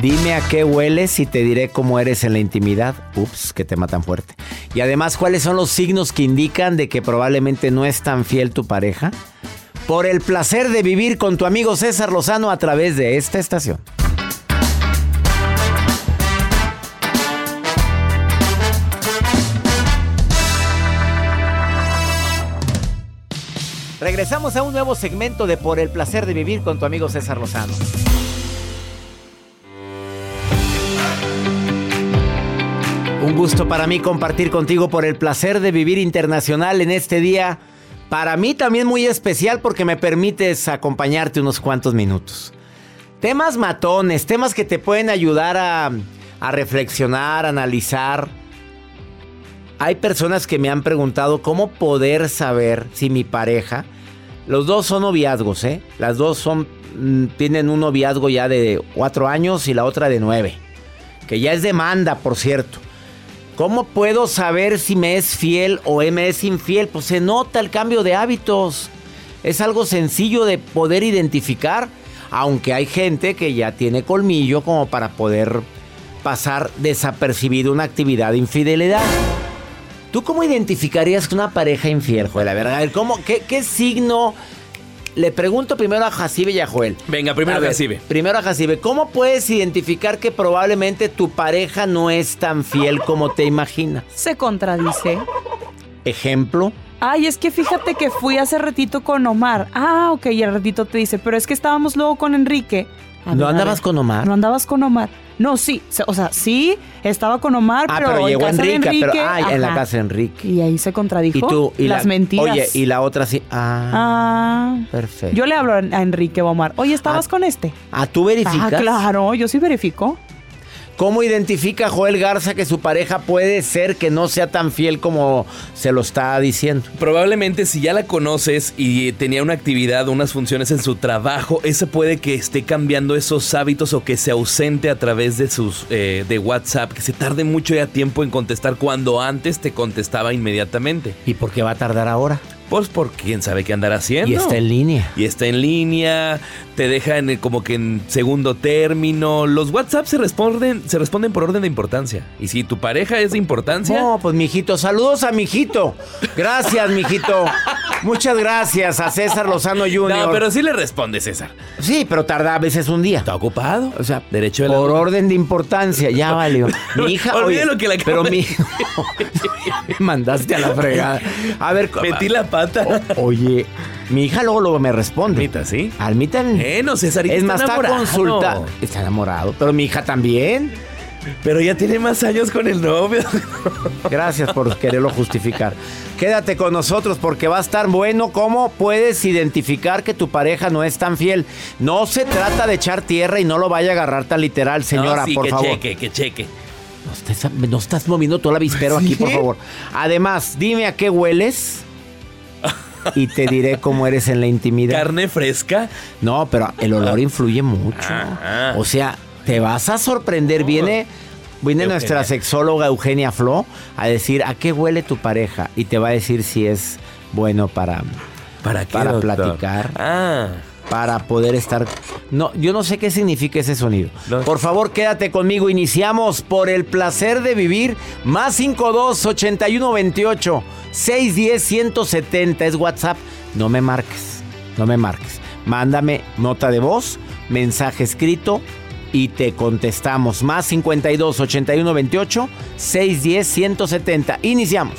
Dime a qué hueles y te diré cómo eres en la intimidad. Ups, que te matan fuerte. Y además, ¿cuáles son los signos que indican de que probablemente no es tan fiel tu pareja? Por el placer de vivir con tu amigo César Lozano a través de esta estación. Regresamos a un nuevo segmento de Por el placer de vivir con tu amigo César Lozano. Un gusto para mí compartir contigo por el placer de vivir internacional en este día. Para mí también muy especial porque me permites acompañarte unos cuantos minutos. Temas matones, temas que te pueden ayudar a, reflexionar, a analizar. Hay personas que me han preguntado cómo poder saber si mi pareja, los dos son noviazgos, ¿eh? Las dos son, mm, tienen un noviazgo ya de cuatro años y la otra de nueve, que ya es demanda, por cierto. ¿Cómo puedo saber si me es fiel o me es infiel? Pues se nota el cambio de hábitos. Es algo sencillo de poder identificar, aunque hay gente que ya tiene colmillo como para poder pasar desapercibido una actividad de infidelidad. ¿Tú cómo identificarías una pareja infiel, Joel? A ver, a ver, ¿cómo, qué, qué signo? Le pregunto primero a Jacibe y a Joel. Venga, primero A ver, Jacibe. Primero a Jacibe. ¿Cómo puedes identificar que probablemente tu pareja no es tan fiel como te imaginas? Se contradice. Ejemplo. Ay, es que fíjate que fui hace ratito con Omar. Ah, ok, y al ratito te dice, pero es que estábamos luego con Enrique. A ¿No andabas ver. con Omar? No andabas con Omar. No, sí, o sea, sí, estaba con Omar, Ah, pero, pero, en llegó casa de Enrique, pero Enrique, ay, en la casa de Enrique. Y ahí se contradijo Y tú y las la, mentiras. Oye, y la otra sí. Ah, Ah, perfecto. yo le hablo a Enrique o a Omar. Oye, ¿estabas Ah, con este? Ah, tú verificas. Ah, claro, yo sí verifico. ¿Cómo identifica Joel Garza que su pareja puede ser que no sea tan fiel como se lo está diciendo? Probablemente si ya la conoces y tenía una actividad, unas funciones en su trabajo, ese puede que esté cambiando esos hábitos o que se ausente a través de sus eh, de WhatsApp, que se tarde mucho ya tiempo en contestar cuando antes te contestaba inmediatamente. ¿Y por qué va a tardar ahora? Pues por quién sabe qué andará haciendo. Y está en línea. Y está en línea, te deja en el- como que en segundo término. Los WhatsApp se responden, se responden por orden de importancia. Y si tu pareja es de importancia, No, pues mijito, saludos a mijito. Gracias, mijito. Muchas gracias a César Lozano Jr. no, pero sí le responde César. Sí, pero tarda a veces un día. Está ocupado. O sea, derecho de la por orden de importancia, ya valió. Mi hija, Olvide oye, lo que acabo pero mi me mandaste a la fregada. A ver, Metí la pata. oye, mi hija luego, luego me responde. Almita, ¿sí? Almita, Bueno, Cesarito es está más, está consulta. Está enamorado, pero mi hija también. Pero ya tiene más años con el novio. Gracias por quererlo justificar. Quédate con nosotros porque va a estar bueno cómo puedes identificar que tu pareja no es tan fiel. No se trata de echar tierra y no lo vaya a agarrar tan literal, señora, No, sí, por que favor. cheque, que cheque. No estás, no estás moviendo todo el avispero aquí, por favor. Además, dime a qué hueles y te diré cómo eres en la intimidad. ¿Carne fresca? No, pero el olor influye mucho. Ah. O sea, te vas a sorprender. Viene, viene Eugenia. nuestra sexóloga Eugenia Flo a decir a qué huele tu pareja y te va a decir si es bueno para, ¿Para qué, Para doctor? platicar. Ah. Para poder estar. No, yo no sé qué significa ese sonido. No. Por favor, quédate conmigo. Iniciamos por el placer de vivir. Más 52 81 28 610 170 es WhatsApp. No me marques. No me marques. Mándame nota de voz, mensaje escrito y te contestamos. Más 52 81 28 610 170. Iniciamos.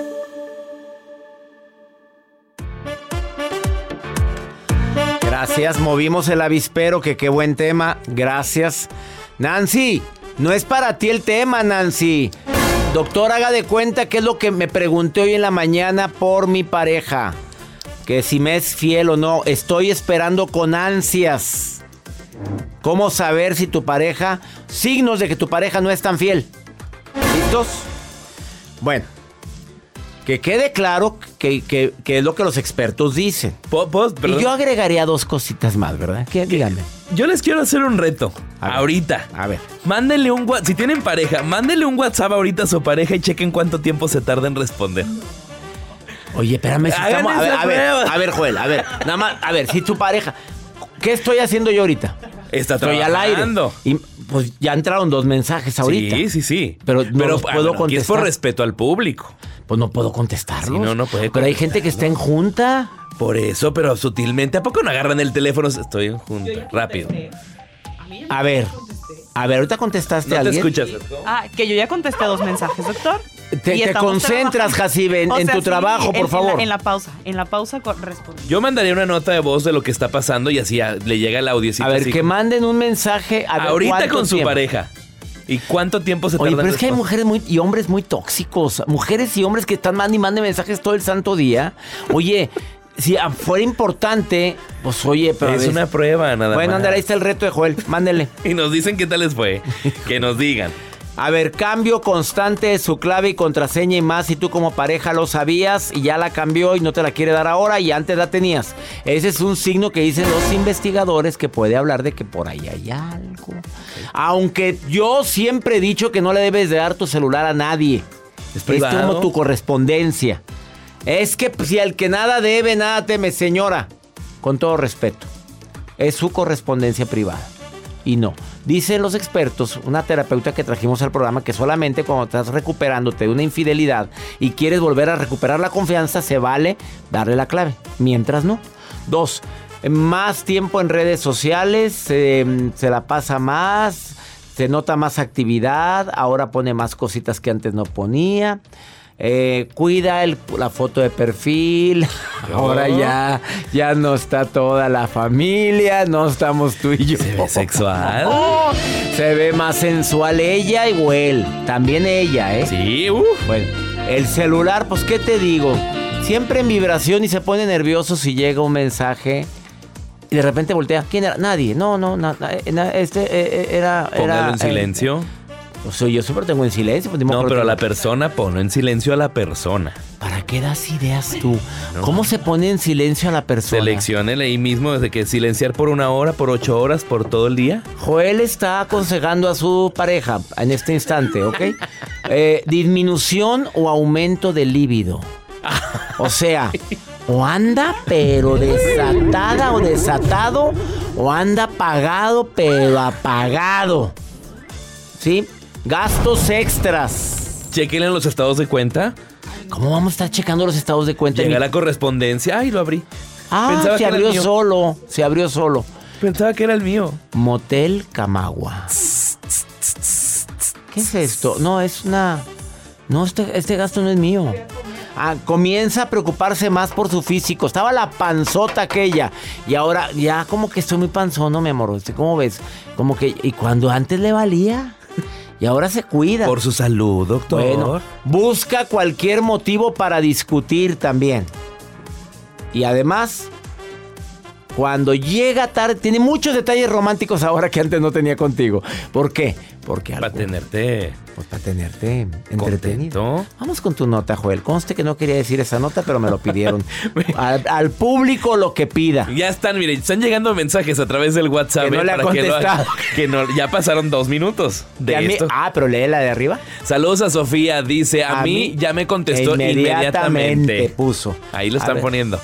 Gracias, movimos el avispero, que qué buen tema. Gracias. Nancy, no es para ti el tema, Nancy. Doctor, haga de cuenta qué es lo que me pregunté hoy en la mañana por mi pareja. Que si me es fiel o no. Estoy esperando con ansias. ¿Cómo saber si tu pareja... Signos de que tu pareja no es tan fiel. ¿Listos? Bueno. Que quede claro que, que- que es lo que los expertos dicen. Y yo agregaría dos cositas más, ¿verdad? ¿Qué? Díganme. Yo les quiero hacer un reto. A ahorita. A ver. Mándenle un WhatsApp. Si tienen pareja, mándenle un WhatsApp ahorita a su pareja y chequen cuánto tiempo se tarda en responder. Oye, espérame, si estamos. A ver, a ver, a ver, Joel, a ver. Nada más, a ver, si tu pareja. ¿Qué estoy haciendo yo ahorita? Está Estoy al aire. trabajando. Y pues ya entraron dos mensajes ahorita. Sí, sí, sí. Pero no los ah, puedo aquí es por contestar. respeto al público. Pues no puedo contestarlos. Sí, no, no puede Pero hay gente que está en junta. Por eso, pero sutilmente. ¿A poco no agarran el teléfono? Estoy en junta. Rápido. A ver. A ver, ahorita contestaste No a te alguien. escuchas. Ah, que yo ya contesté dos mensajes, doctor. Te- te concentras. Jacibe, en- en tu trabajo, por en- en la- favor. En la, pausa, en la pausa con- respondo. Yo mandaría una nota de voz de lo que está pasando y así le llega el audio. A ver, que manden un mensaje. A ver, Ahorita ¿cuánto con su tiempo? pareja. ¿Y cuánto tiempo se tarda Oye, en pero es que hay mujeres muy, y hombres muy tóxicos. Mujeres y hombres que están mandando y manden mensajes todo el santo día. Oye, si fuera importante, pues oye, pero. Es una prueba, nada Bueno, más. ándale, ahí está el reto de Joel. Mándele. Y nos dicen qué tal les fue. que nos digan. A ver, cambio constante de su clave y contraseña y más si tú como pareja lo sabías y ya la cambió y no te la quiere dar ahora y antes la tenías. Ese es un signo que dicen los investigadores que puede hablar de que por ahí hay algo. Aunque yo siempre he dicho que no le debes de dar tu celular a nadie. Es privado. como tu correspondencia. Es que si el que nada debe, nada teme, señora. Con todo respeto. Es su correspondencia privada. Y no. Dicen los expertos, una terapeuta que trajimos al programa, que solamente cuando estás recuperándote de una infidelidad y quieres volver a recuperar la confianza, se vale darle la clave. Mientras no. Dos, más tiempo en redes sociales, eh, se la pasa más, se nota más actividad, ahora pone más cositas que antes no ponía. Eh, cuida el- la foto de perfil. Ahora ya, ya no está toda la familia, no estamos tú y yo. ¿Se ve sexual? Oh, se ve más sensual ella y Will. También ella, ¿eh? Sí, uh. Bueno, el celular, pues, ¿qué te digo? Siempre en vibración y se pone nervioso si llega un mensaje y de repente voltea. ¿Quién era? Nadie. No, no, na- na- eh, este eh, eh, era. Póngalo era, en eh, silencio. O sea, yo siempre tengo en silencio. pues, No, pero a la persona, ponlo en silencio a la persona. ¿Para qué das ideas tú? ¿Cómo se pone en silencio a la persona? Selecciónele ahí mismo desde que silenciar por una hora, por ocho horas, por todo el día. Joel está aconsejando a su pareja en este instante, ¿ok? Eh, disminución o aumento del líbido. O sea, o anda pero desatada o desatado o anda pagado pero apagado. ¿Sí? Gastos extras. Chequen en los estados de cuenta. ¿Cómo vamos a estar checando los estados de cuenta? Llega la correspondencia. Ay, lo abrí. Ah, Pensaba se que abrió solo. Se abrió solo. Pensaba que era el mío. Motel Camagua. ¿Qué es esto? No, es una. No, este, este gasto no es mío. Ah, comienza a preocuparse más por su físico. Estaba la panzota aquella. Y ahora ya como que estoy muy panzón, ¿no, mi amor? Este, ¿Cómo ves? Como que. Y cuando antes le valía. Y ahora se cuida. Por su salud, doctor. Bueno, busca cualquier motivo para discutir también. Y además, cuando llega tarde, tiene muchos detalles románticos ahora que antes no tenía contigo. ¿Por qué? Porque Para algo- tenerte pues para tenerte entretenido. contento. Vamos con tu nota, Joel. Conste que no quería decir esa nota, pero me lo pidieron. al, al público lo que pida. Ya están, miren, están llegando mensajes a través del WhatsApp. Que no eh, le ha para que lo que no- ya pasaron dos minutos de mí- ah, pero lee la de arriba. Saludos a Sofía, dice, a, A mí, mí ya me contestó inmediatamente inmediatamente. puso. Ahí lo están poniendo.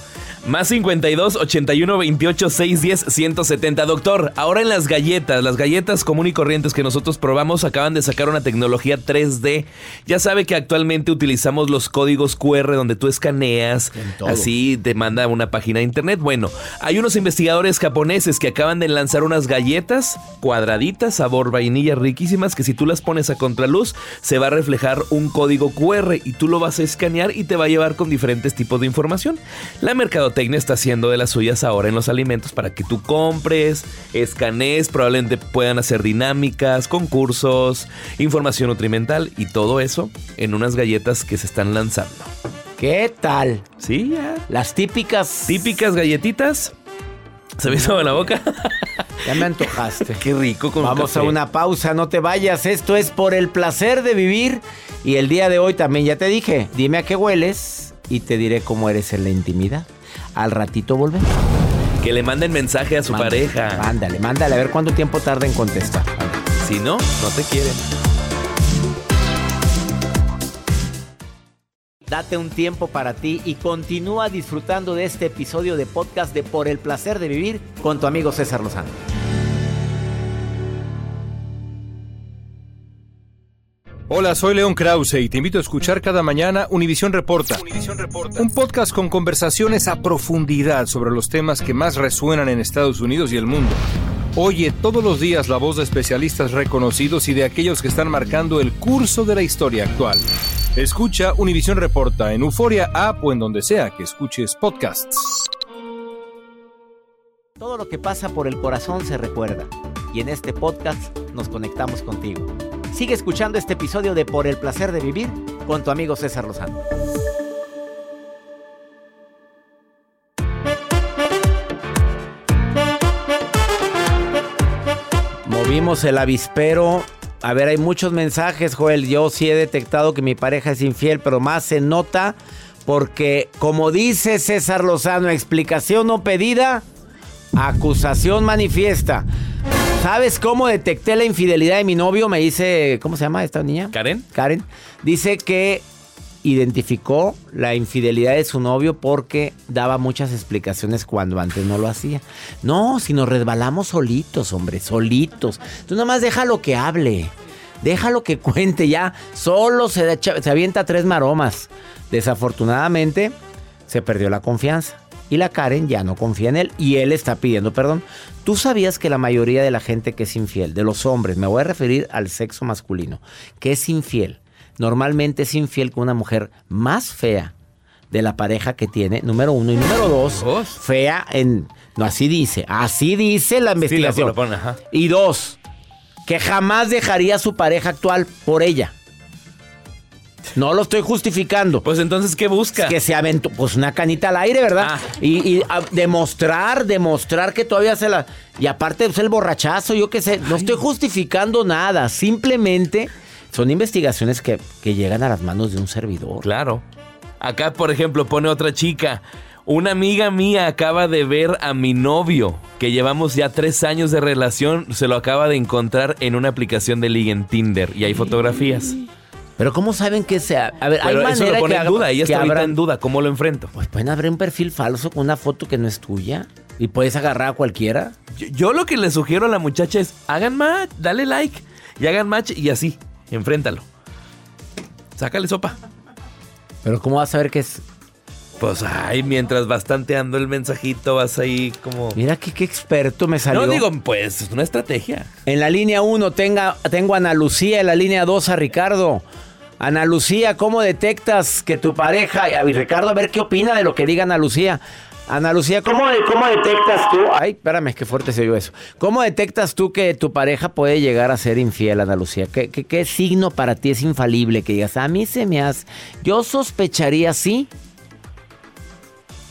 Más 52 81 28 610 170. Doctor, ahora en las galletas, las galletas común y corrientes que nosotros probamos acaban de sacar una tecnología 3D. Ya sabe que actualmente utilizamos los códigos QR donde tú escaneas, así te manda una página de internet. Bueno, hay unos investigadores japoneses que acaban de lanzar unas galletas cuadraditas, sabor vainilla riquísimas, que si tú las pones a contraluz se va a reflejar un código QR y tú lo vas a escanear y te va a llevar con diferentes tipos de información. La mercadotecnia está haciendo de las suyas ahora en los alimentos para que tú compres, escanees, probablemente puedan hacer dinámicas, concursos, información nutrimental y todo eso en unas galletas que se están lanzando. ¿Qué tal? Sí, ya. Las típicas. Típicas galletitas. ¿Se me hizo en la boca? Ya me antojaste. Qué rico con Vamos café. a una pausa, no te vayas. Esto es por el placer de vivir. Y el día de hoy también ya te dije, dime a qué hueles y te diré cómo eres en la intimidad. Al ratito volvemos. Que le manden mensaje a su Mándale, pareja. Mándale, mándale, a ver cuánto tiempo tarda en contestar. Si no, no te quieren. Date un tiempo para ti y continúa disfrutando de este episodio de podcast de Por el placer de vivir con tu amigo César Lozano. Hola, soy León Krause y te invito a escuchar cada mañana Univisión Reporta. Un podcast con conversaciones a profundidad sobre los temas que más resuenan en Estados Unidos y el mundo. Oye todos los días la voz de especialistas reconocidos y de aquellos que están marcando el curso de la historia actual. Escucha Univisión Reporta en Euforia App o en donde sea que escuches podcasts. Todo lo que pasa por el corazón se recuerda y en este podcast nos conectamos contigo. Sigue escuchando este episodio de Por el placer de vivir con tu amigo César Lozano. Movimos el avispero. A ver, hay muchos mensajes, Joel. Yo sí he detectado que mi pareja es infiel, pero más se nota porque, como dice César Lozano, explicación no pedida, acusación manifiesta. ¿Sabes cómo detecté la infidelidad de mi novio? Me dice, ¿cómo se llama esta niña? ¿Karen? Karen. Dice que identificó la infidelidad de su novio porque daba muchas explicaciones cuando antes no lo hacía. No, si nos resbalamos solitos, hombre, solitos. Tú nada más déjalo que hable. Déjalo que cuente ya. Solo se, echa- se avienta tres maromas. Desafortunadamente, se perdió la confianza. Y la Karen ya no confía en él y él está pidiendo perdón. ¿Tú sabías que la mayoría de la gente que es infiel, de los hombres, me voy a referir al sexo masculino, que es infiel, normalmente es infiel con una mujer más fea de la pareja que tiene, número uno. Y número dos, Dos. fea en... No, así dice, así dice la investigación. pone. Y dos, que jamás dejaría a su pareja actual por ella. No lo estoy justificando. Pues entonces, ¿qué busca? Que se aventó, pues una canita al aire, ¿verdad? Ah. Y, y, a- demostrar, demostrar que todavía se la... Y aparte, pues el borrachazo, yo qué sé, no estoy justificando nada, simplemente son investigaciones que, que llegan a las manos de un servidor. Claro. Acá, por ejemplo, pone otra chica. Una amiga mía acaba de ver a mi novio, que llevamos ya tres años de relación, se lo acaba de encontrar en una aplicación de ligue en Tinder y hay fotografías. Pero ¿cómo saben que sea? A ver, Pero hay eso manera lo pone que en haga- duda. Ella que está ahorita abran- en duda. ¿Cómo lo enfrento? Pues pueden abrir un perfil falso con una foto que no es tuya y puedes agarrar a cualquiera. Yo, yo lo que le sugiero a la muchacha es hagan match, dale like y hagan match y así, enfréntalo. Sácale sopa. Pero ¿cómo vas a saber que es? Pues ay, mientras bastanteando el mensajito vas ahí como... Mira que qué experto me salió. No digo, pues es una estrategia. En la línea 1 tenga, tengo a Ana Lucía, en la línea 2 a Ricardo. Ana Lucía, ¿cómo detectas que tu pareja... Y Ricardo, a ver qué opina de lo que diga Ana Lucía. Ana Lucía, ¿cómo, ¿cómo detectas tú? Ay, espérame, qué fuerte se oyó eso. ¿Cómo detectas tú que tu pareja puede llegar a ser infiel, Ana Lucía? ¿Qué, qué, qué signo para ti es infalible que digas, a mí se me hace... Yo sospecharía sí.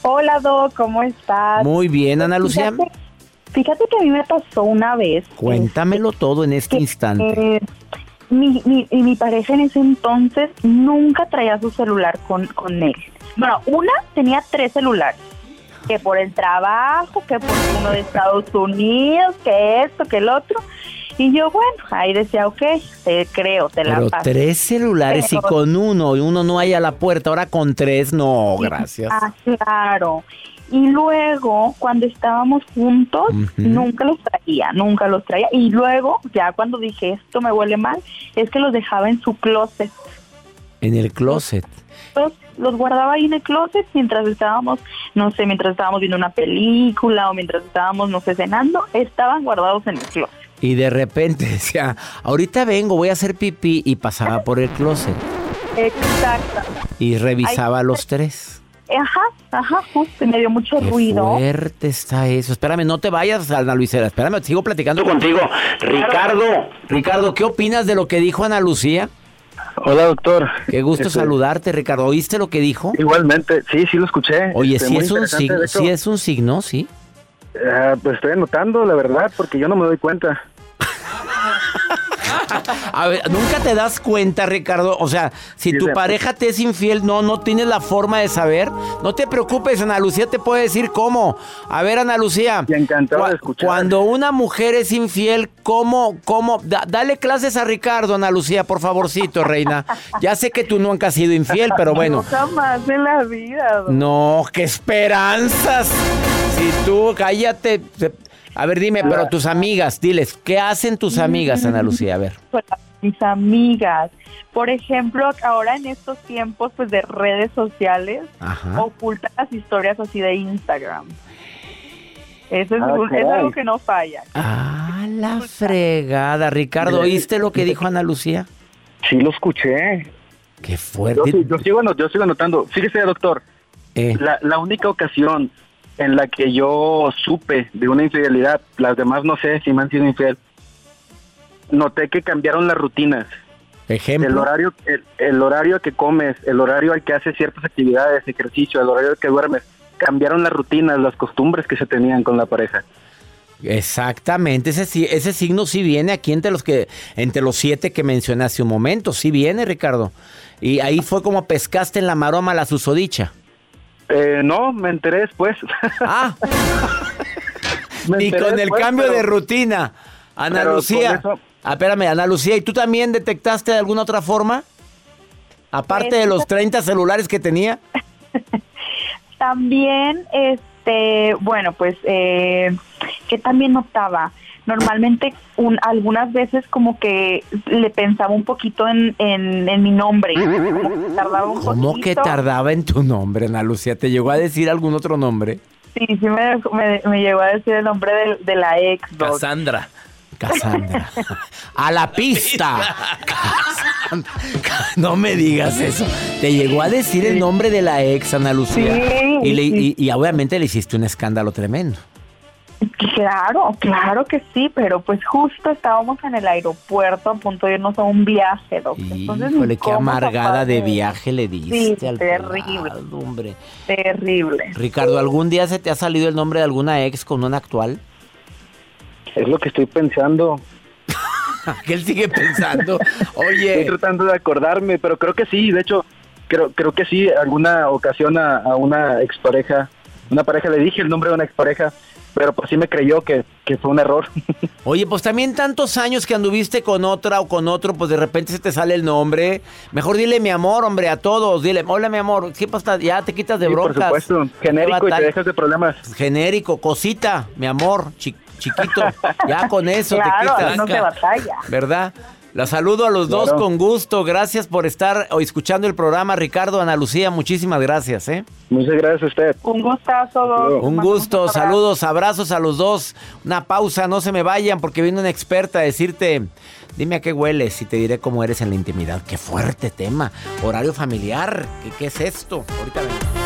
Hola, Doc, ¿cómo estás? Muy bien, Ana Lucía. Fíjate, fíjate que a mí me pasó una vez. Cuéntamelo todo en este instante. eh, mi, mi, y mi pareja en ese entonces nunca traía su celular con, con él. Bueno, una tenía tres celulares. Que por el trabajo, que por uno de Estados Unidos, que esto, que el otro. Y yo, bueno, ahí decía, ok, te creo, te la Pero paso. tres celulares y con uno y uno no hay a la puerta. Ahora con tres, no, gracias. Ah, claro. Y luego, cuando estábamos juntos, nunca los traía, nunca los traía. Y luego, ya cuando dije esto me huele mal, es que los dejaba en su closet. En el closet. Entonces, los guardaba ahí en el closet mientras estábamos, no sé, mientras estábamos viendo una película o mientras estábamos, no sé, cenando, estaban guardados en el closet. Y de repente decía, ahorita vengo, voy a hacer pipí. Y pasaba por el closet. Exacto. Y revisaba los tres. Ajá, ajá, justo, y me dio mucho Qué ruido. fuerte está eso. Espérame, no te vayas, Ana Luisera. Espérame, sigo platicando contigo. Ricardo, Ricardo, ¿qué opinas de lo que dijo Ana Lucía? Hola, doctor. Qué gusto Este, saludarte, Ricardo. ¿Oíste lo que dijo? Igualmente, sí, sí lo escuché. Oye, Este, sí es, un signo, sí es un signo, sí. pues estoy anotando, la verdad, porque yo no me doy cuenta. A ver, nunca te das cuenta, Ricardo. O sea, si Sí, tu pareja te es infiel, no, no tienes la forma de saber. No te preocupes, Ana Lucía te puede decir cómo. A ver, Ana Lucía. encantado de escuchar. Cuando una mujer es infiel, ¿cómo, cómo? Da- dale clases a Ricardo, Ana Lucía, por favorcito, reina. Ya sé que tú nunca has sido infiel, pero bueno. Nunca más en la vida. No, qué esperanzas. Si tú, cállate. A ver, dime, pero tus amigas, diles, ¿qué hacen tus amigas, Ana Lucía? A ver. con mis amigas. Por ejemplo, ahora en estos tiempos pues de redes sociales, Ajá. ocultan las historias así de Instagram. Eso es, Ah, un- es caray. algo que no falla. Ah, la fregada. Ricardo, ¿oíste lo que dijo Ana Lucía? Sí lo escuché. Qué Yo, fuerte. sí- yo sigo, yo sigo anotando. Fíjese, doctor, Eh, la, la única ocasión en la que yo supe de una infidelidad, las demás no sé si me han sido infiel, noté que cambiaron las rutinas. ejemplo. El horario, el, el horario que comes, el horario al que haces ciertas actividades, ejercicio, el horario al que duermes, cambiaron las rutinas, las costumbres que se tenían con la pareja. Exactamente, ese, signo sí viene aquí entre los que entre los siete que mencioné hace un momento, sí viene, Ricardo. Y ahí fue como pescaste en la maroma la susodicha. Eh, no, me enteré después. Ah, enteré con el cambio pero- de rutina. Ana Lucía. eso- Ah, espérame, Ana Lucía, ¿y tú también detectaste de alguna otra forma? Aparte Pues, de los 30 celulares que tenía. También, este, bueno, pues, eh, que también notaba, normalmente un- algunas veces como que le pensaba un poquito en, en, en mi nombre. Como que tardaba un ¿Cómo que tardaba en tu nombre, Ana Lucía? ¿Te llegó a decir algún otro nombre? Sí, sí me, me, me llegó a decir el nombre de, de la ex. doc. Cassandra. Cassandra. A la pista. Cassandra. No me digas eso. Te llegó a decir el nombre de la ex, Ana Lucía. Sí, y, le- sí. y- y obviamente le hiciste un escándalo tremendo. Claro, claro que sí, pero pues justo estábamos en el aeropuerto a punto de irnos a un viaje, doc. Entonces, Híjole, ni qué amargada de viaje le diste Sí, al terrible. pelado, hombre. Terrible. Ricardo, ¿algún día se te ha salido el nombre de alguna ex con una actual? Es lo que estoy pensando. que él sigue pensando. Oye. Estoy tratando de acordarme, pero creo que sí. De hecho, creo, creo que sí. Alguna ocasión a, a una expareja, una pareja le dije el nombre de una expareja pero pues sí me creyó que, que fue un error. Oye, pues también tantos años que anduviste con otra o con otro, pues de repente se te sale el nombre. Mejor dile mi amor, hombre, a todos. Dile, hola mi amor, ¿qué pasa? Ya te quitas de Sí, por broncas. supuesto. Genérico y te dejas de problemas. Genérico, cosita, mi amor, chi- chiquito. Ya con eso Claro, te quitas. no se batalla. ¿Verdad? La saludo a los dos con gusto. Gracias por estar o escuchando el programa. Ricardo, Ana Lucía, muchísimas gracias, ¿eh? Muchas gracias a usted. Un gustazo, dos. Un gusto, saludos, abrazos a los dos. Una pausa, no se me vayan porque viene una experta a decirte, dime a qué hueles y te diré cómo eres en la intimidad. Qué fuerte tema. Horario familiar, ¿qué, qué es esto? Ahorita vengo.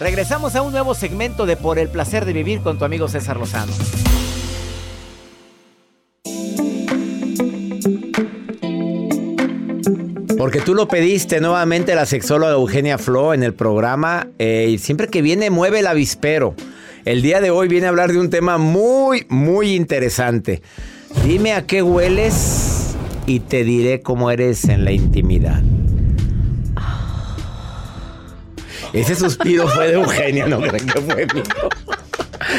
Regresamos a un nuevo segmento de Por el placer de vivir con tu amigo César Lozano. Porque tú lo pediste nuevamente la sexóloga Eugenia Flo en el programa eh, y siempre que viene mueve el avispero. El día de hoy viene a hablar de un tema muy, muy interesante. Dime a qué hueles y te diré cómo eres en la intimidad. Ese suspiro fue de Eugenia, no creen que fue mío.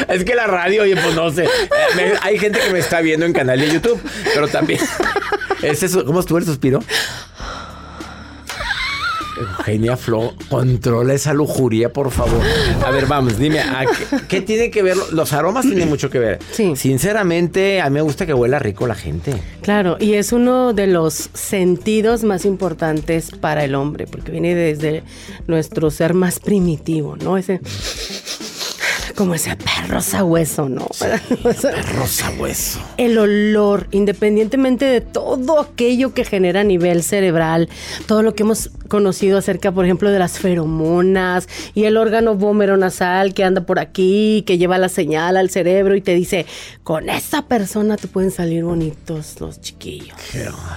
Es que la radio, oye, pues no sé. Eh, hay gente que me está viendo en canal de YouTube, pero también. ¿Cómo estuvo el suspiro? Eugenia Flo, controla esa lujuria, por favor. A ver, vamos, dime, ¿a qué, qué tiene que ver? Los aromas tienen mucho que ver. Sí. Sinceramente, a mí me gusta que huela rico la gente. Claro, y es uno de los sentidos más importantes para el hombre, porque viene desde nuestro ser más primitivo, ¿no? Ese como ese perro sabueso, ¿no? Perro sabueso. El olor, independientemente de todo aquello que genera a nivel cerebral, todo lo que hemos conocido acerca, por ejemplo, de las feromonas y el órgano vómero nasal que anda por aquí, que lleva la señal al cerebro y te dice, con esa persona te pueden salir bonitos los chiquillos.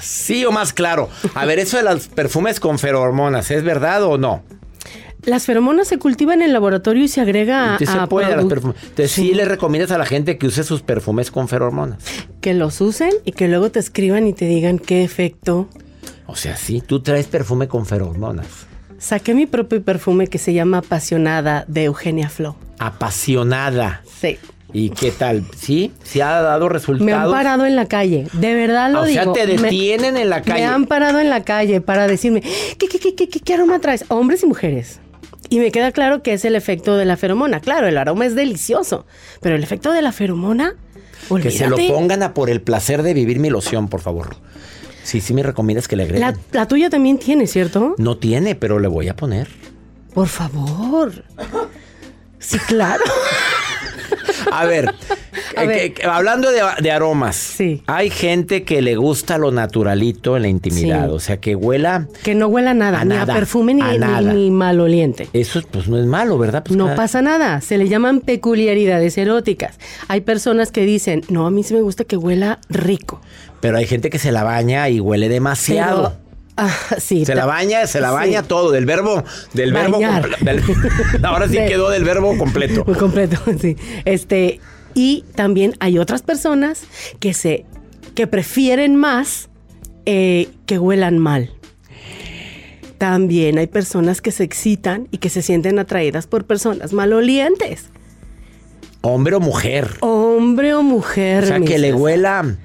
Sí o más claro. A ver, eso de los perfumes con feromonas, ¿es verdad o no? Las feromonas se cultivan en el laboratorio y se agrega Sí se a, puede a perfumes. Entonces sí. le recomiendas a la gente que use sus perfumes con feromonas. que los usen y que luego te escriban y te digan qué efecto. O sea, sí, tú traes perfume con feromonas. Saqué mi propio perfume que se llama Apasionada de Eugenia Flo. Apasionada. Sí. ¿Y qué tal? ¿Sí? ¿Sí ha dado resultados? Me han parado en la calle, de verdad lo O sea, digo. te Me- detienen en la calle. Me han parado en la calle para decirme, ¿qué, qué, qué, qué, qué, qué aroma traes? Hombres y mujeres. Y me queda claro que es el efecto de la feromona. Claro, el aroma es delicioso, pero el efecto de la feromona, Que se lo olvídate. pongan a por el placer de vivir mi loción, por favor. Sí, sí me recomiendas que le agreguen. La, la tuya también tiene, ¿cierto? No tiene, pero le voy a poner. Por favor. Sí, claro. A ver, A eh, ver. que- que- hablando de, de aromas, hay gente que le gusta lo naturalito en la intimidad, Sí. o sea, que huela... Que no huela nada, A ni nada, a perfume ni, a ni- nada. ni maloliente. Eso pues no es malo, ¿verdad? Pues No cada- pasa nada, se le llaman peculiaridades eróticas. Hay personas que dicen, no, a mí sí me gusta que huela rico. Pero hay gente que se la baña y huele demasiado. Pero, ah, sí. Se la baña, se la Sí. baña todo, del verbo, del verbo Bañar. del- Ahora sí De- quedó del verbo completo. Muy completo, sí. Este, y también hay otras personas que se, que prefieren más eh, que huelan mal. También hay personas que se excitan y que se sienten atraídas por personas malolientes. Hombre o mujer. Hombre o mujer. O sea, que le huela,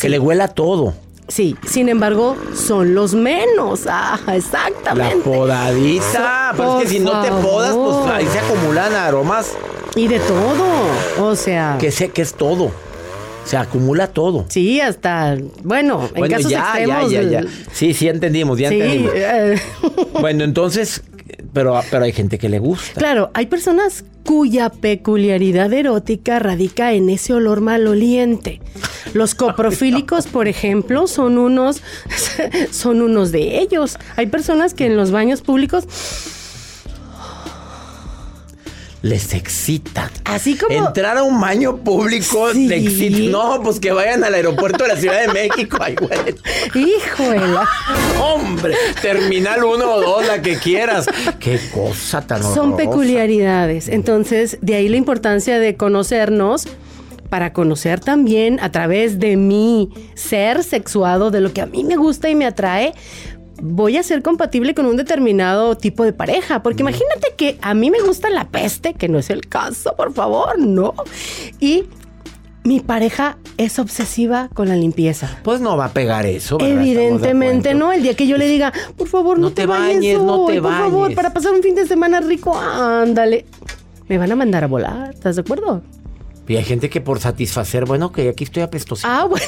que le huela todo. Sí, sin embargo, son los menos. Ah, La exactamente. podadita. So- Pero es que si no te podas, pues ahí se acumulan aromas. Y de todo. O sea. Que sé que es todo. Se acumula todo. Sí, hasta. Bueno, en Bueno, casos ya, extremos. ya, ya, ya. Sí, sí, entendimos, ya Sí, entendimos. eh, Bueno, entonces, pero, pero hay gente que le gusta. Claro, hay personas cuya peculiaridad erótica radica en ese olor maloliente. Los coprofílicos, por ejemplo, son unos, son unos de ellos. Hay personas que en los baños públicos, Les excita. así como Entrar a un baño público Sí. excita. No, pues que vayan al aeropuerto de la Ciudad de México. Ay, güey. híjola, Hombre, terminal uno o dos, la que quieras. Qué cosa tan son horrorosa. peculiaridades. Entonces, de ahí la importancia de conocernos para conocer también a través de mi ser sexuado, de lo que a mí me gusta y me atrae, voy a ser compatible con un determinado tipo de pareja. Porque imagínate que a mí me gusta la peste, que no es el caso, por favor, no. Y mi pareja es obsesiva con la limpieza. Pues no va a pegar eso. ¿verdad? Evidentemente no, el día que yo le diga, por favor, no, No te bañes, hoy, no te por favor, bañes". para pasar un fin de semana rico, ándale. Me van a mandar a volar, ¿estás de acuerdo? Y hay gente que por satisfacer, bueno, que aquí estoy apestosito. Ah, bueno,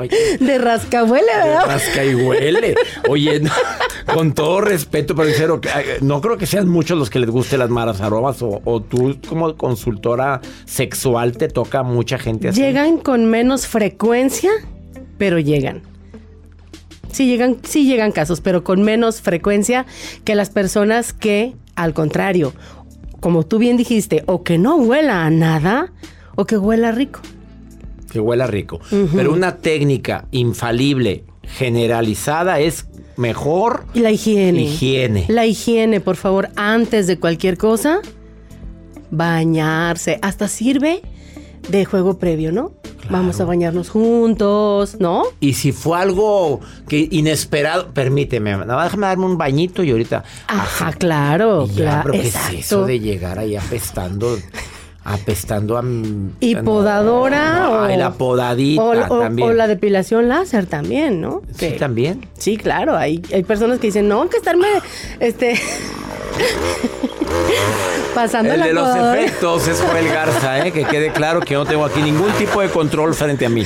Oye, de rascahuele, ¿verdad? rasca y huele. Oye, no, con todo respeto, pero ay, no creo que sean muchos los que les guste las malas aromas o, o tú como consultora sexual te toca mucha gente así. Llegan con menos frecuencia, pero llegan. Sí llegan, sí llegan casos, pero con menos frecuencia que las personas que, al contrario, como tú bien dijiste, o que no huela a nada, o que huela rico. Que huela rico. Pero una técnica infalible, generalizada, es mejor Y la higiene. higiene. La higiene, por favor, antes de cualquier cosa, bañarse. Hasta sirve de juego previo, ¿no? Vamos a bañarnos juntos, ¿no? Y si fue algo que inesperado, permíteme, no, déjame darme un bañito y ahorita. Ajá, claro, Y ya, claro. pero ¿qué es eso de llegar ahí apestando? Apestando a. Y podadora Ay, o, la podadita o, o- también. o la depilación láser también, ¿no? Sí, Que- también. Sí, claro. Hay, hay personas que dicen, no, que estarme, este, pasando El la de los podadora". efectos es Joel Garza, ¿eh? que quede claro que no tengo aquí ningún tipo de control frente a mí.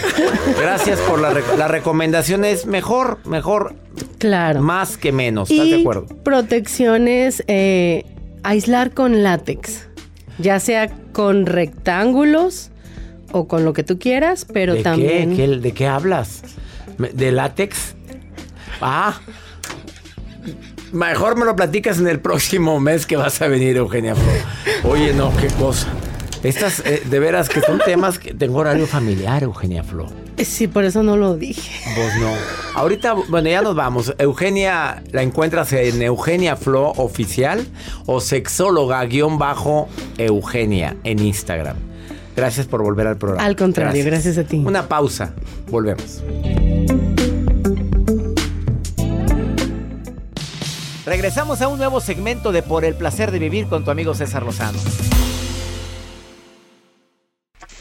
Gracias por la, rec- la recomendación. Es mejor, mejor, Claro. más que menos. ¿Estás y de acuerdo? protecciones, eh, aislar con látex, ya sea con rectángulos o con lo que tú quieras, pero ¿De también... qué? ¿Qué- ¿De qué hablas? ¿De látex? Ah. Mejor me lo platicas en el próximo mes que vas a venir, Eugenia Flo. Oye, no, qué cosa. Estas, eh, de veras, que son temas que tengo horario familiar, Eugenia Flo. Sí, por eso no lo dije. Vos no. Ahorita, bueno, ya nos vamos. Eugenia, ¿la encuentras en Eugenia Flo Oficial o sexóloga guion bajo Eugenia en Instagram? Gracias por volver al programa. Al contrario, gracias a ti. Una pausa. Volvemos. Regresamos a un nuevo segmento de Por el placer de vivir con tu amigo César Lozano.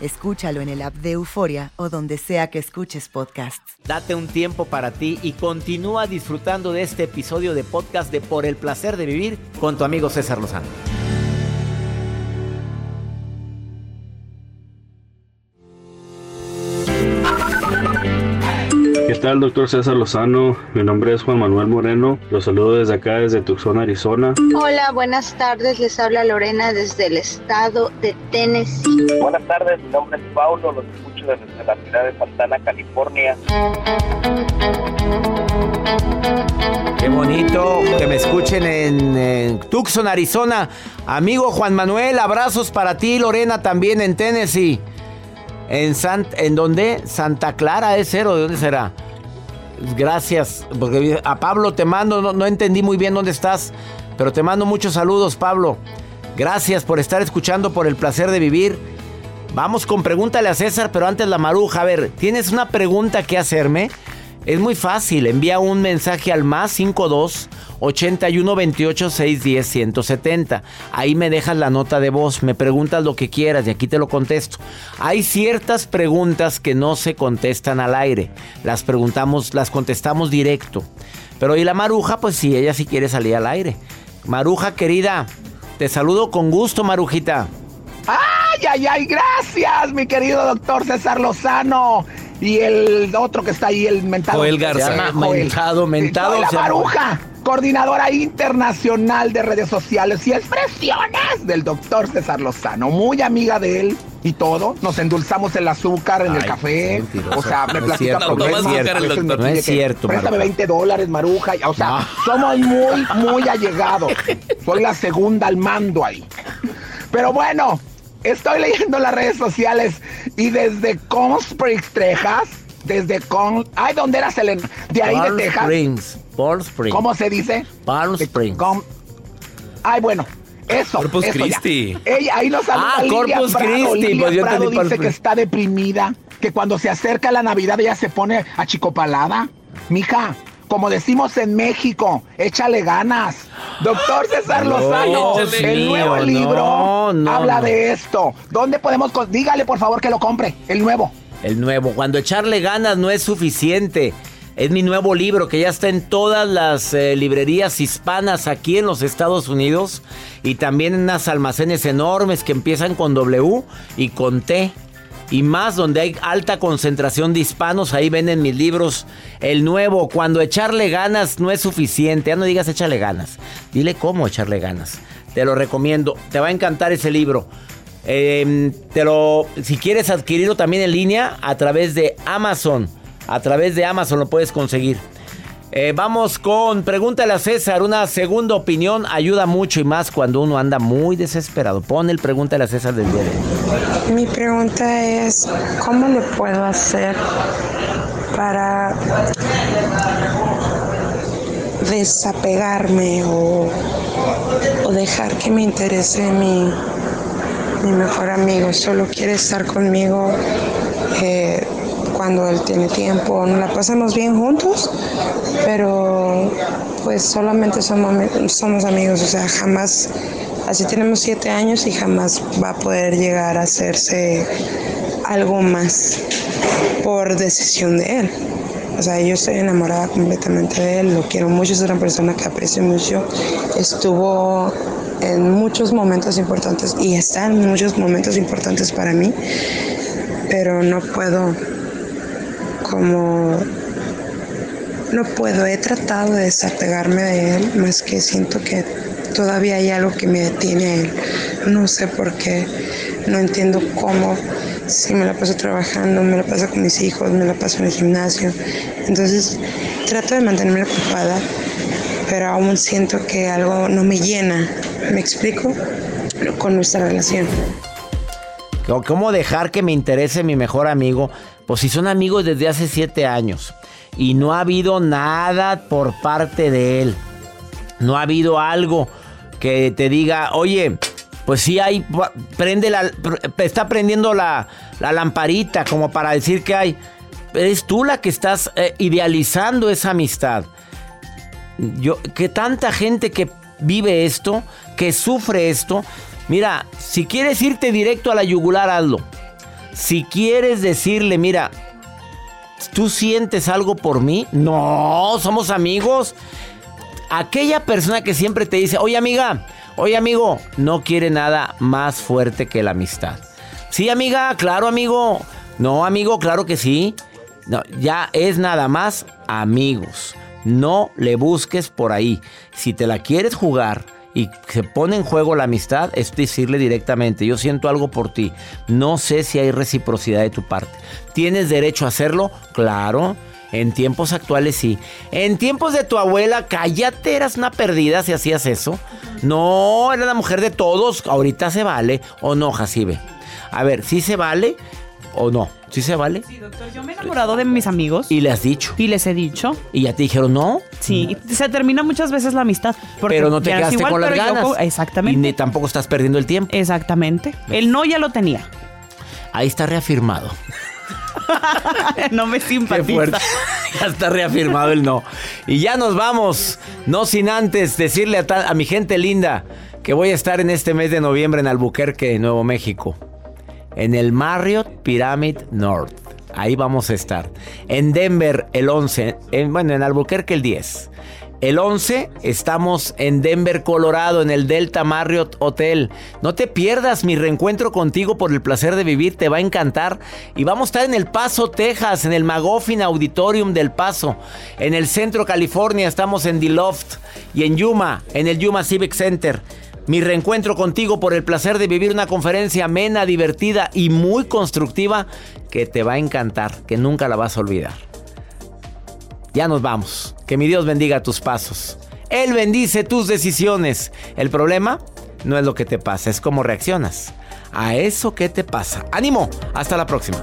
Escúchalo en el app de Euforia o donde sea que escuches podcasts. Date un tiempo para ti y continúa disfrutando de este episodio de podcast de Por el placer de vivir con tu amigo César Lozano. ¿Qué tal, doctor César Lozano? Mi nombre es Juan Manuel Moreno. Los saludo desde acá, desde Tucson, Arizona. Hola, buenas tardes. Les habla Lorena desde el estado de Tennessee. Buenas tardes, mi nombre es Paulo, los escucho desde la ciudad de Santana, California. Qué bonito que me escuchen en, en Tucson, Arizona. Amigo Juan Manuel, abrazos para ti, Lorena también en Tennessee. ¿En, Sant ¿En dónde? Santa Clara es cero, ¿de dónde será? Gracias. A Pablo te mando, no, no entendí muy bien dónde estás, pero te mando muchos saludos, Pablo. Gracias por estar escuchando, por el placer de vivir. Vamos con pregúntale a César, pero antes la maruja. A ver, ¿tienes una pregunta que hacerme? Es muy fácil, envía un mensaje al más 52 81 28 610 170. Ahí me dejas la nota de voz, me preguntas lo que quieras y aquí te lo contesto. Hay ciertas preguntas que no se contestan al aire. Las preguntamos, las contestamos directo. Pero y la Maruja, pues sí, ella sí quiere salir al aire. Maruja querida, te saludo con gusto, Marujita. ¡Ay, ay, ay! Gracias, mi querido doctor César Lozano. Y el otro que está ahí, el mentado. Joel Garza. Se llama mentado, mentado. Soy la Maruja, coordinadora internacional de redes sociales y expresiones del doctor César Lozano. Muy amiga de él y todo. Nos endulzamos el azúcar en el café. mentiroso. O sea, me No platica cierto, no problemas, No es cierto, Préstame Maruja. 20 dólares, Maruja. O sea, somos muy, muy allegados. Soy la segunda al mando ahí. Pero bueno, estoy leyendo las redes sociales y desde Consprings, Texas, desde Con... Ay, ¿dónde era Selena? De ahí Palm de Texas. Springs. Palm Springs. ¿Cómo se dice? Palm Springs. Com- Ay, bueno, eso. Corpus eso. Christi. Ella, ahí nos saluda Ah, Lilia Corpus Prado. Christi, Lilia pues yo Prado Palm dice que está deprimida, que cuando se acerca la Navidad ella se pone achicopalada. Mija, como decimos en México, échale ganas. Doctor César No, Lozano, el nuevo no, libro no, habla de esto. ¿Dónde podemos...? Dígale, por favor, que lo compre, el nuevo. El nuevo. Cuando echarle ganas no es suficiente. Es mi nuevo libro que ya está en todas las eh, librerías hispanas aquí en los Estados Unidos y también en unas almacenes enormes que empiezan con W y con T. Y más donde hay alta concentración de hispanos, ahí venden mis libros. El nuevo, cuando echarle ganas no es suficiente. Ya no digas échale ganas. Dile cómo echarle ganas. Te lo recomiendo. Te va a encantar ese libro. Eh, te lo, si quieres adquirirlo también en línea a través de Amazon, a través de Amazon lo puedes conseguir. Eh, vamos con Pregúntale a César. Una segunda opinión ayuda mucho y más cuando uno anda muy desesperado. Pon el Pregúntale a César del día de hoy. Mi pregunta es, ¿cómo le puedo hacer para desapegarme o, o dejar que me interese mi, mi mejor amigo? Solo quiere estar conmigo eh, cuando él tiene tiempo. Nos la pasamos bien juntos, pero pues solamente somos, somos amigos, o sea, jamás, así tenemos siete años y jamás va a poder llegar a hacerse algo más por decisión de él. O sea, yo estoy enamorada completamente de él, lo quiero mucho, es una persona que aprecio mucho. Estuvo en muchos momentos importantes y está en muchos momentos importantes para mí, pero no puedo como no puedo, he tratado de desapegarme de él, más que siento que todavía hay algo que me detiene a él. No sé por qué, no entiendo cómo, si me la paso trabajando, me la paso con mis hijos, me la paso en el gimnasio. Entonces trato de mantenerme ocupada, pero aún siento que algo no me llena. ¿Me explico? Con nuestra relación. ¿Cómo- ¿Cómo dejar que me interese mi mejor amigo? Pues si son amigos desde hace siete años y no ha habido nada por parte de él. No ha habido algo que te diga, oye, pues sí hay, prende la, está prendiendo la, la lamparita como para decir que hay. Eres tú la que estás eh, idealizando esa amistad. Yo, que tanta gente que vive esto, que sufre esto. Mira, si quieres irte directo a la yugular, hazlo. Si quieres decirle, mira, ¿tú sientes algo por mí? No, somos amigos. Aquella persona que siempre te dice, oye amiga, oye amigo, no quiere nada más fuerte que la amistad. Sí, amiga, claro, amigo. No, amigo, claro que sí. Ya es nada más amigos. No le busques por ahí. Si te la quieres jugar y se pone en juego la amistad, es decirle directamente, yo siento algo por ti. No sé si hay reciprocidad de tu parte. ¿Tienes derecho a hacerlo? Claro. En tiempos actuales sí. En tiempos de tu abuela, cállate, eras una perdida si hacías eso. No, era la mujer de todos. Ahorita se vale o no, Jacibe. A ver, sí se vale ¿O no? ¿Sí se vale? Sí, doctor, yo me he enamorado de mis amigos. ¿Y le has dicho? Y les he dicho. ¿Y ya te dijeron no? Sí, y se termina muchas veces la amistad. Pero no te quedaste igual, con las yo ganas. Exactamente. Y ni tampoco estás perdiendo el tiempo. Exactamente. El no ya lo tenía. Ahí está reafirmado. no me Qué simpatiza. fuerte. ya está reafirmado el no. Y ya nos vamos. No sin antes decirle a, ta- a mi gente linda que voy a estar en este mes de noviembre en Albuquerque, Nuevo México. En el Marriott Pyramid North. Ahí vamos a estar. En Denver el 11. en- bueno, en Albuquerque el 10. El 11 estamos en Denver, Colorado, en el Delta Marriott Hotel. No te pierdas mi reencuentro contigo por el placer de vivir, te va a encantar. Y vamos a estar en El Paso, Texas, en el Magoffin Auditorium del Paso. En el centro California estamos en The Loft y en Yuma, en el Yuma Civic Center. Mi reencuentro contigo por el placer de vivir una conferencia amena, divertida y muy constructiva que te va a encantar, que nunca la vas a olvidar. Ya nos vamos. Que mi Dios bendiga tus pasos. Él bendice tus decisiones. El problema no es lo que te pasa, es cómo reaccionas a eso que te pasa. Ánimo. Hasta la próxima.